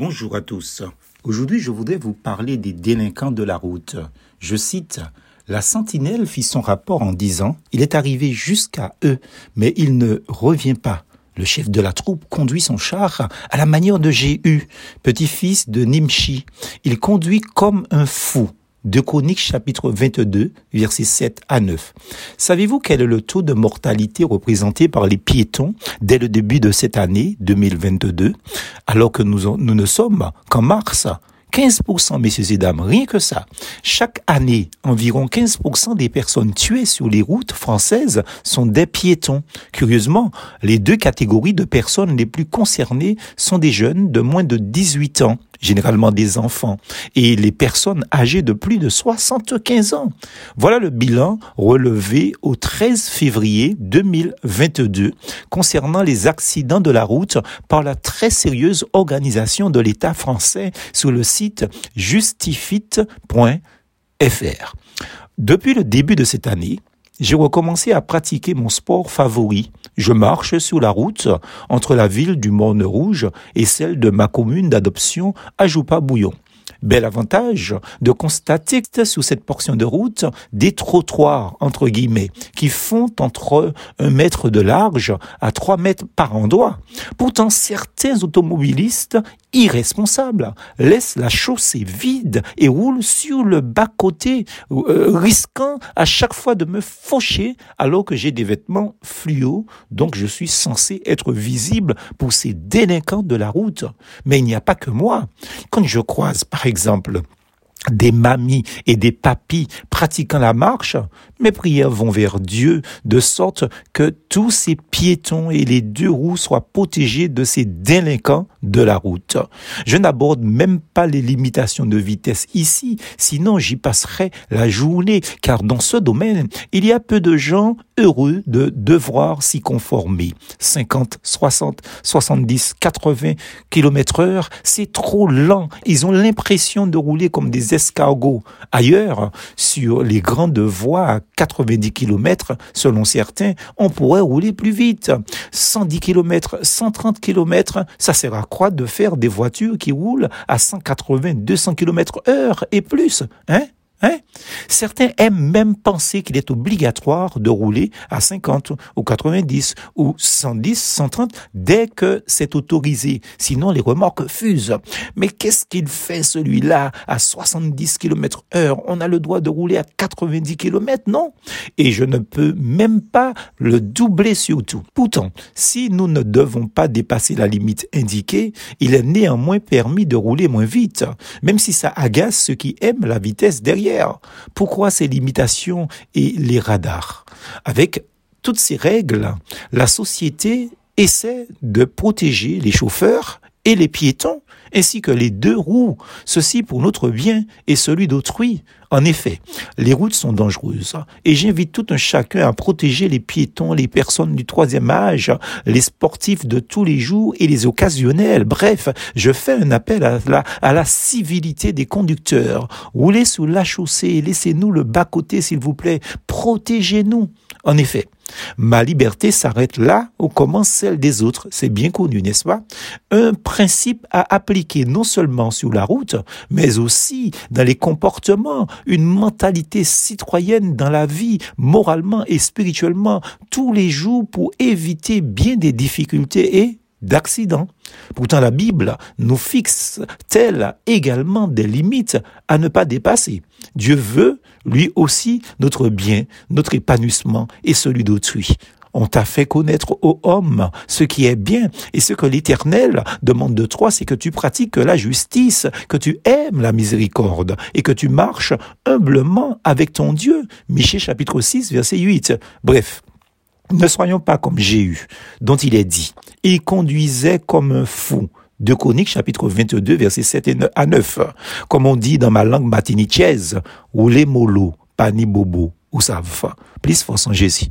Bonjour à tous. Aujourd'hui, je voudrais vous parler des délinquants de la route. Je cite La sentinelle fit son rapport en disant Il est arrivé jusqu'à eux, mais il ne revient pas. Le chef de la troupe conduit son char à la manière de Jéhu, petit-fils de Nimshi. Il conduit comme un fou. De Chroniques chapitre 22, versets 7 à 9. Savez-vous quel est le taux de mortalité représenté par les piétons dès le début de cette année 2022, alors que nous, nous ne sommes qu'en mars 15%, messieurs et dames, rien que ça. Chaque année, environ 15% des personnes tuées sur les routes françaises sont des piétons. Curieusement, les deux catégories de personnes les plus concernées sont des jeunes de moins de 18 ans généralement des enfants, et les personnes âgées de plus de 75 ans. Voilà le bilan relevé au 13 février 2022 concernant les accidents de la route par la très sérieuse organisation de l'État français sur le site justifit.fr. Depuis le début de cette année, j'ai recommencé à pratiquer mon sport favori. Je marche sur la route entre la ville du Morne Rouge et celle de ma commune d'adoption à Joupa-Bouillon. Bel avantage de constater sur cette portion de route des trottoirs, entre guillemets, qui font entre un mètre de large à trois mètres par endroit. Pourtant, certains automobilistes irresponsables laissent la chaussée vide et roulent sur le bas-côté, euh, risquant à chaque fois de me faucher alors que j'ai des vêtements fluo, donc je suis censé être visible pour ces délinquants de la route. Mais il n'y a pas que moi. Quand je croise, par exemple, des mamies et des papis pratiquant la marche, mes prières vont vers Dieu de sorte que tous ces piétons et les deux roues soient protégés de ces délinquants de la route. Je n'aborde même pas les limitations de vitesse ici, sinon j'y passerai la journée, car dans ce domaine, il y a peu de gens heureux de devoir s'y conformer. 50, 60, 70, 80 km heure, c'est trop lent. Ils ont l'impression de rouler comme des escargots. Ailleurs, sur les grandes voies à 90 km, selon certains, on pourrait rouler plus vite. 110 km, 130 km, ça sert à quoi de faire des voitures qui roulent à 180, 200 km heure et plus, hein? Hein? Certains aiment même penser qu'il est obligatoire de rouler à 50 ou 90 ou 110, 130 dès que c'est autorisé. Sinon, les remorques fusent. Mais qu'est-ce qu'il fait celui-là à 70 km heure? On a le droit de rouler à 90 km, non? Et je ne peux même pas le doubler surtout. Pourtant, si nous ne devons pas dépasser la limite indiquée, il est néanmoins permis de rouler moins vite, même si ça agace ceux qui aiment la vitesse derrière. Pourquoi ces limitations et les radars? Avec toutes ces règles, la société essaie de protéger les chauffeurs et les piétons, ainsi que les deux roues, ceci pour notre bien et celui d'autrui. En effet, les routes sont dangereuses et j'invite tout un chacun à protéger les piétons, les personnes du troisième âge, les sportifs de tous les jours et les occasionnels. Bref, je fais un appel à la, à la civilité des conducteurs. Roulez sous la chaussée, laissez-nous le bas-côté s'il vous plaît, protégez-nous. En effet, Ma liberté s'arrête là où commence celle des autres. C'est bien connu, n'est-ce pas? Un principe à appliquer non seulement sur la route, mais aussi dans les comportements, une mentalité citoyenne dans la vie, moralement et spirituellement, tous les jours pour éviter bien des difficultés et d'accidents. Pourtant, la Bible nous fixe telle également des limites à ne pas dépasser? Dieu veut, lui aussi, notre bien, notre épanouissement et celui d'autrui. On t'a fait connaître aux hommes ce qui est bien et ce que l'Éternel demande de toi, c'est que tu pratiques la justice, que tu aimes la miséricorde et que tu marches humblement avec ton Dieu. Michée chapitre 6 verset 8. Bref, ne soyons pas comme Jéhu, dont il est dit, il conduisait comme un fou. De Chroniques, chapitre 22, versets 7 à 9. Comme on dit dans ma langue matinichaise, ou les mollo, pani bobo, ou savent. Plus force en Jésus.